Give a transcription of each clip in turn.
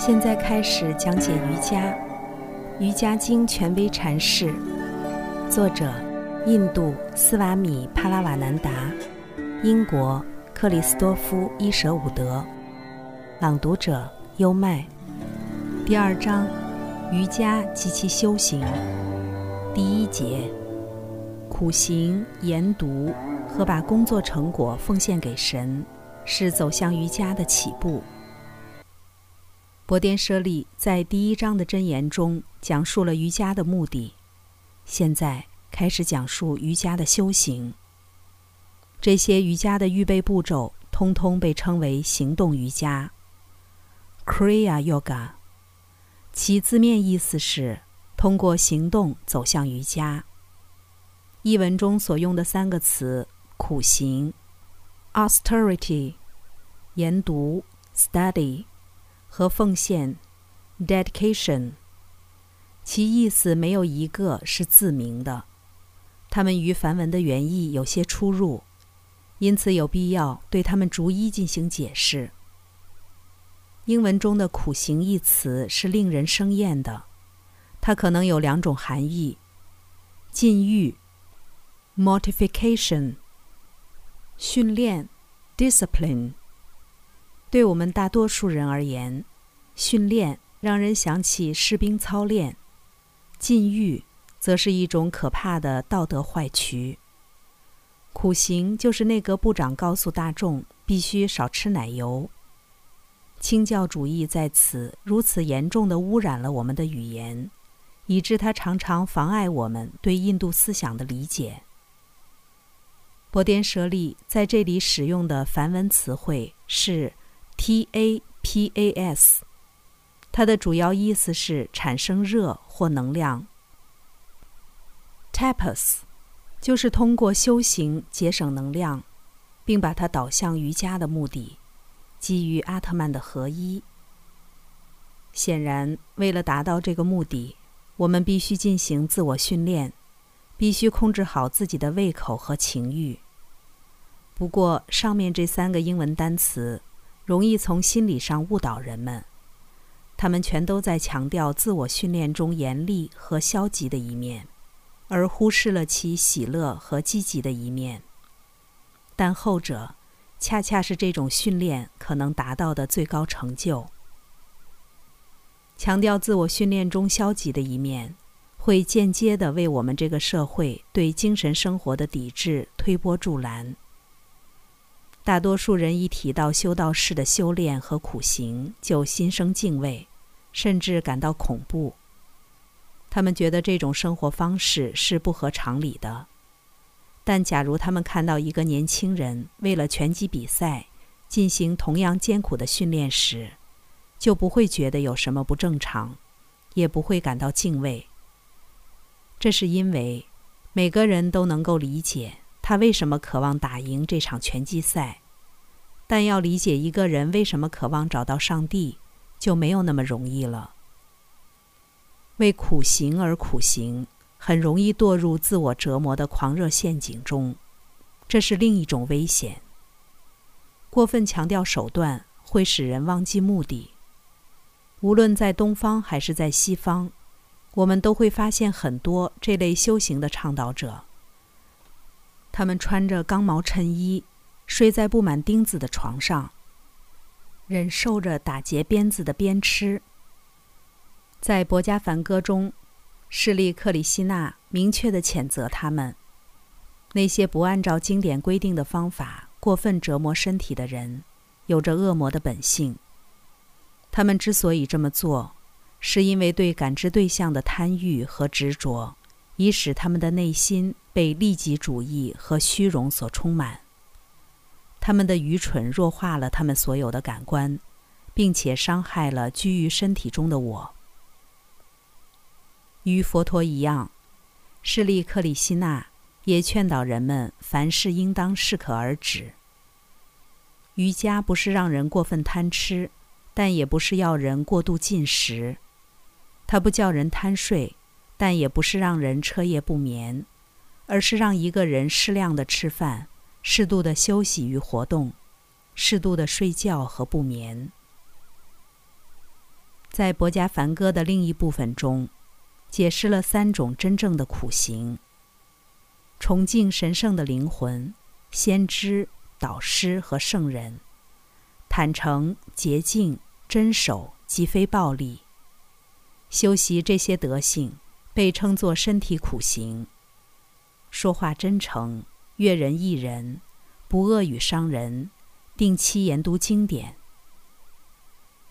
现在开始讲解瑜伽，《瑜伽经》权威阐释，作者印度斯瓦米·帕拉瓦南达，英国克里斯多夫·伊舍伍德，朗读者优麦。第二章：瑜伽及其修行。第一节：苦行、研读和把工作成果奉献给神，是走向瑜伽的起步。博颠舍利在第一章的箴言中讲述了瑜伽的目的，现在开始讲述瑜伽的修行。这些瑜伽的预备步骤，通通被称为行动瑜伽 （Kriya Yoga），其字面意思是通过行动走向瑜伽。译文中所用的三个词“苦行 ”（austerity）、研读 （study）。和奉献，dedication，其意思没有一个是自明的，它们与梵文的原意有些出入，因此有必要对它们逐一进行解释。英文中的“苦行”一词是令人生厌的，它可能有两种含义：禁欲 （mortification）、训练 （discipline）。对我们大多数人而言，训练让人想起士兵操练；禁欲则是一种可怕的道德坏渠。苦行就是内阁部长告诉大众必须少吃奶油。清教主义在此如此严重地污染了我们的语言，以致它常常妨碍我们对印度思想的理解。波颠舍利在这里使用的梵文词汇是。tapas，它的主要意思是产生热或能量。tapas，就是通过修行节省能量，并把它导向瑜伽的目的，基于阿特曼的合一。显然，为了达到这个目的，我们必须进行自我训练，必须控制好自己的胃口和情欲。不过，上面这三个英文单词。容易从心理上误导人们，他们全都在强调自我训练中严厉和消极的一面，而忽视了其喜乐和积极的一面。但后者，恰恰是这种训练可能达到的最高成就。强调自我训练中消极的一面，会间接地为我们这个社会对精神生活的抵制推波助澜。大多数人一提到修道士的修炼和苦行，就心生敬畏，甚至感到恐怖。他们觉得这种生活方式是不合常理的。但假如他们看到一个年轻人为了拳击比赛进行同样艰苦的训练时，就不会觉得有什么不正常，也不会感到敬畏。这是因为每个人都能够理解。他为什么渴望打赢这场拳击赛？但要理解一个人为什么渴望找到上帝，就没有那么容易了。为苦行而苦行，很容易堕入自我折磨的狂热陷阱中，这是另一种危险。过分强调手段，会使人忘记目的。无论在东方还是在西方，我们都会发现很多这类修行的倡导者。他们穿着刚毛衬衣，睡在布满钉子的床上，忍受着打结鞭子的鞭笞。在《博加凡歌》中，势利克里希那明确地谴责他们：那些不按照经典规定的方法过分折磨身体的人，有着恶魔的本性。他们之所以这么做，是因为对感知对象的贪欲和执着。以使他们的内心被利己主义和虚荣所充满。他们的愚蠢弱化了他们所有的感官，并且伤害了居于身体中的我。与佛陀一样，势利克里希那也劝导人们凡事应当适可而止。瑜伽不是让人过分贪吃，但也不是要人过度进食。它不叫人贪睡。但也不是让人彻夜不眠，而是让一个人适量的吃饭，适度的休息与活动，适度的睡觉和不眠。在博家梵歌的另一部分中，解释了三种真正的苦行：崇敬神圣的灵魂、先知、导师和圣人；坦诚、洁净、真守及非暴力。修习这些德性，被称作身体苦行。说话真诚，悦人益人，不恶语伤人，定期研读经典。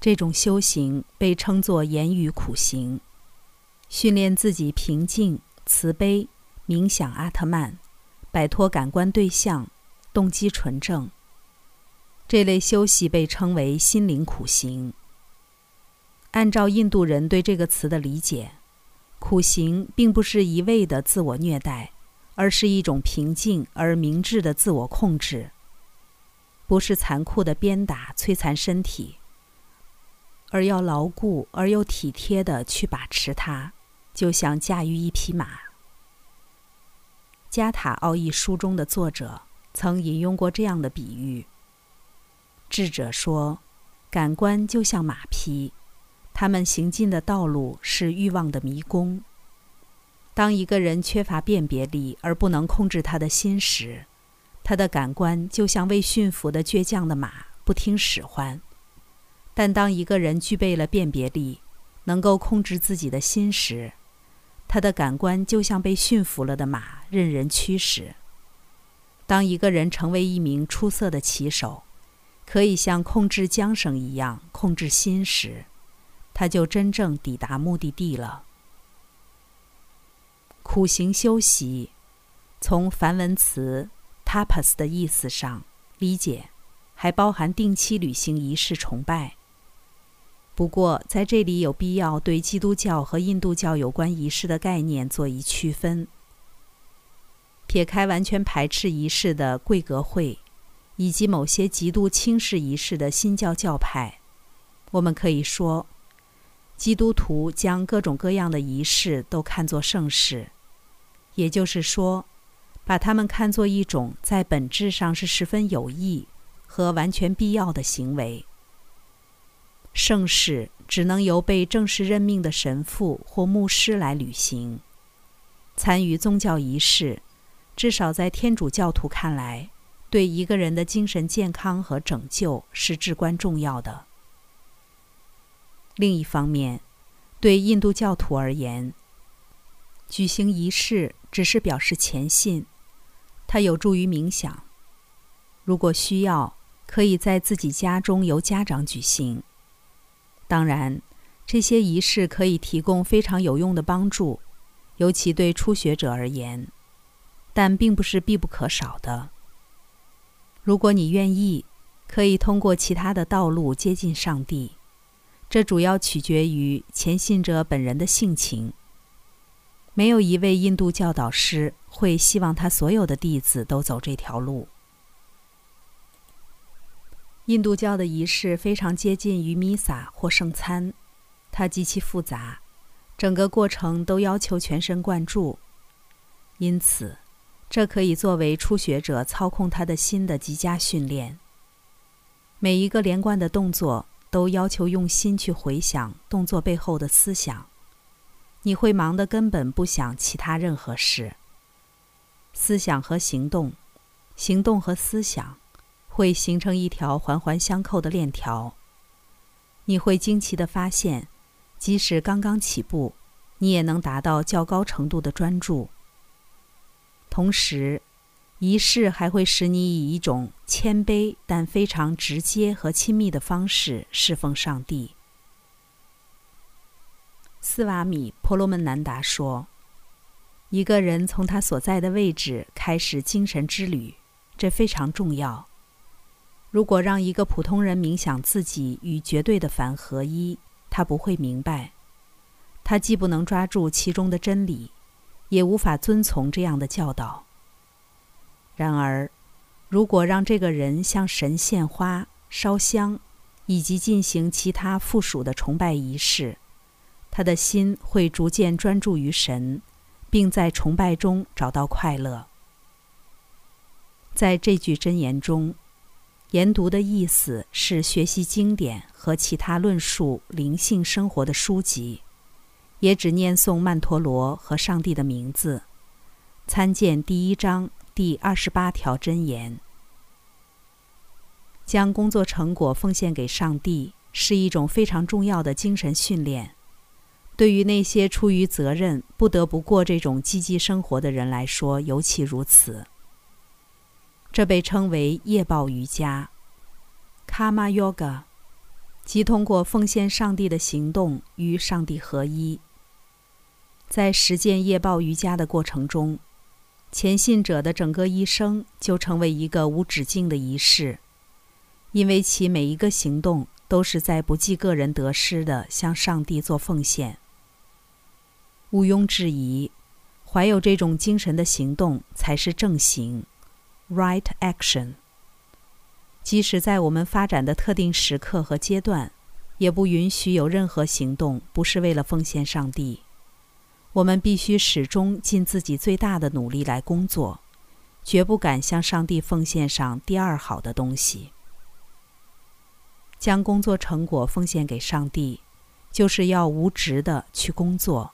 这种修行被称作言语苦行，训练自己平静、慈悲、冥想阿特曼，摆脱感官对象，动机纯正。这类修习被称为心灵苦行。按照印度人对这个词的理解，苦行并不是一味的自我虐待，而是一种平静而明智的自我控制，不是残酷的鞭打摧残身体。而要牢固而又体贴地去把持它，就像驾驭一匹马。《加塔奥义》书中的作者曾引用过这样的比喻：智者说，感官就像马匹，他们行进的道路是欲望的迷宫。当一个人缺乏辨别力而不能控制他的心时，他的感官就像未驯服的倔强的马，不听使唤。但当一个人具备了辨别力，能够控制自己的心时，他的感官就像被驯服了的马，任人驱使。当一个人成为一名出色的骑手，可以像控制缰绳一样控制心时，他就真正抵达目的地了。苦行修习，从梵文词 “tapas” 的意思上理解，还包含定期履行仪式崇拜。不过，在这里有必要对基督教和印度教有关仪式的概念做一区分。撇开完全排斥仪式的贵格会，以及某些极度轻视仪式的新教教派，我们可以说，基督徒将各种各样的仪式都看作圣事，也就是说，把它们看作一种在本质上是十分有益和完全必要的行为。盛世只能由被正式任命的神父或牧师来履行。参与宗教仪式，至少在天主教徒看来，对一个人的精神健康和拯救是至关重要的。另一方面，对印度教徒而言，举行仪式只是表示虔信，它有助于冥想。如果需要，可以在自己家中由家长举行。当然，这些仪式可以提供非常有用的帮助，尤其对初学者而言，但并不是必不可少的。如果你愿意，可以通过其他的道路接近上帝，这主要取决于虔信者本人的性情。没有一位印度教导师会希望他所有的弟子都走这条路。印度教的仪式非常接近于弥撒或圣餐，它极其复杂，整个过程都要求全神贯注，因此，这可以作为初学者操控他的心的极佳训练。每一个连贯的动作都要求用心去回想动作背后的思想，你会忙得根本不想其他任何事。思想和行动，行动和思想。会形成一条环环相扣的链条。你会惊奇地发现，即使刚刚起步，你也能达到较高程度的专注。同时，仪式还会使你以一种谦卑但非常直接和亲密的方式侍奉上帝。斯瓦米·婆罗门南达说：“一个人从他所在的位置开始精神之旅，这非常重要。”如果让一个普通人冥想自己与绝对的凡合一，他不会明白。他既不能抓住其中的真理，也无法遵从这样的教导。然而，如果让这个人向神献花、烧香，以及进行其他附属的崇拜仪式，他的心会逐渐专注于神，并在崇拜中找到快乐。在这句箴言中。研读的意思是学习经典和其他论述灵性生活的书籍，也只念诵曼陀罗和上帝的名字。参见第一章第二十八条箴言。将工作成果奉献给上帝是一种非常重要的精神训练。对于那些出于责任不得不过这种积极生活的人来说，尤其如此。这被称为业报瑜伽 （Karma Yoga），即通过奉献上帝的行动与上帝合一。在实践业报瑜伽的过程中，前信者的整个一生就成为一个无止境的仪式，因为其每一个行动都是在不计个人得失的向上帝做奉献。毋庸置疑，怀有这种精神的行动才是正行 （right action）。即使在我们发展的特定时刻和阶段，也不允许有任何行动不是为了奉献上帝。我们必须始终尽自己最大的努力来工作，绝不敢向上帝奉献上第二好的东西。将工作成果奉献给上帝，就是要无职的去工作。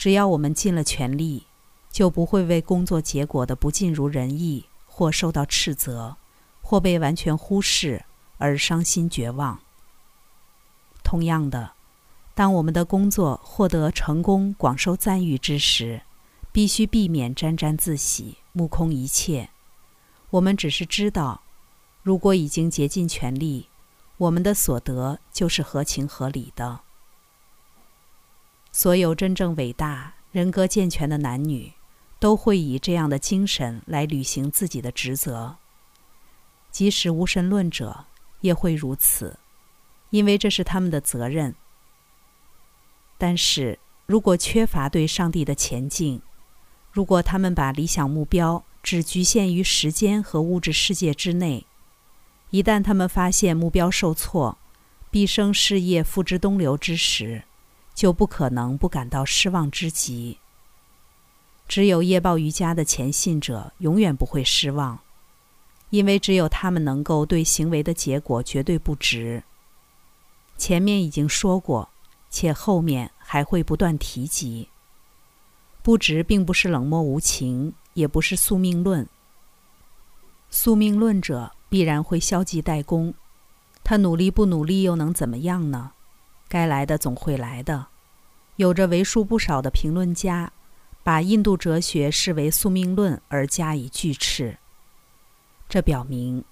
只要我们尽了全力，就不会为工作结果的不尽如人意，或受到斥责，或被完全忽视而伤心绝望。同样的，当我们的工作获得成功、广受赞誉之时，必须避免沾沾自喜、目空一切。我们只是知道，如果已经竭尽全力，我们的所得就是合情合理的。所有真正伟大、人格健全的男女，都会以这样的精神来履行自己的职责。即使无神论者也会如此，因为这是他们的责任。但是如果缺乏对上帝的前进，如果他们把理想目标只局限于时间和物质世界之内，一旦他们发现目标受挫，毕生事业付之东流之时，就不可能不感到失望之极。只有夜报瑜伽的前信者永远不会失望，因为只有他们能够对行为的结果绝对不值。前面已经说过，且后面还会不断提及。不值并不是冷漠无情，也不是宿命论。宿命论者必然会消极怠工，他努力不努力又能怎么样呢？该来的总会来的。有着为数不少的评论家，把印度哲学视为宿命论而加以拒斥。这表明，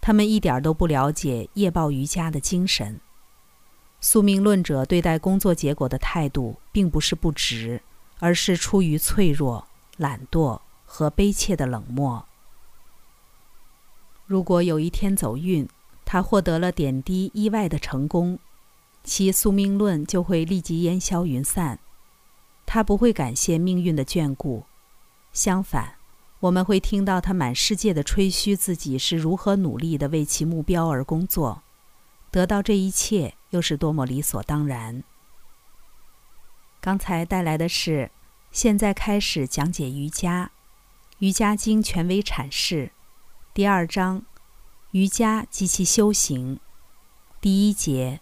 他们一点都不了解夜报瑜伽的精神。宿命论者对待工作结果的态度，并不是不值，而是出于脆弱、懒惰和悲切的冷漠。如果有一天走运，他获得了点滴意外的成功。其宿命论就会立即烟消云散，他不会感谢命运的眷顾，相反，我们会听到他满世界的吹嘘自己是如何努力的为其目标而工作，得到这一切又是多么理所当然。刚才带来的是，现在开始讲解瑜伽，《瑜伽经》权威阐释，第二章，瑜伽及其修行，第一节。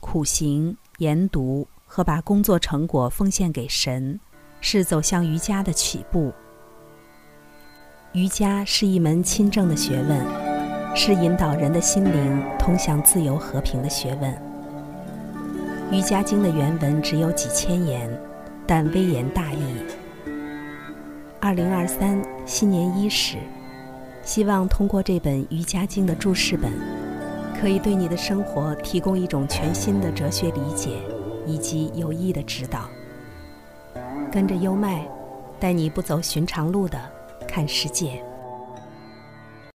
苦行、研读和把工作成果奉献给神，是走向瑜伽的起步。瑜伽是一门亲政的学问，是引导人的心灵通向自由和平的学问。《瑜伽经》的原文只有几千言，但微言大义。二零二三新年伊始，希望通过这本《瑜伽经》的注释本。可以对你的生活提供一种全新的哲学理解，以及有益的指导。跟着优麦，带你不走寻常路的看世界。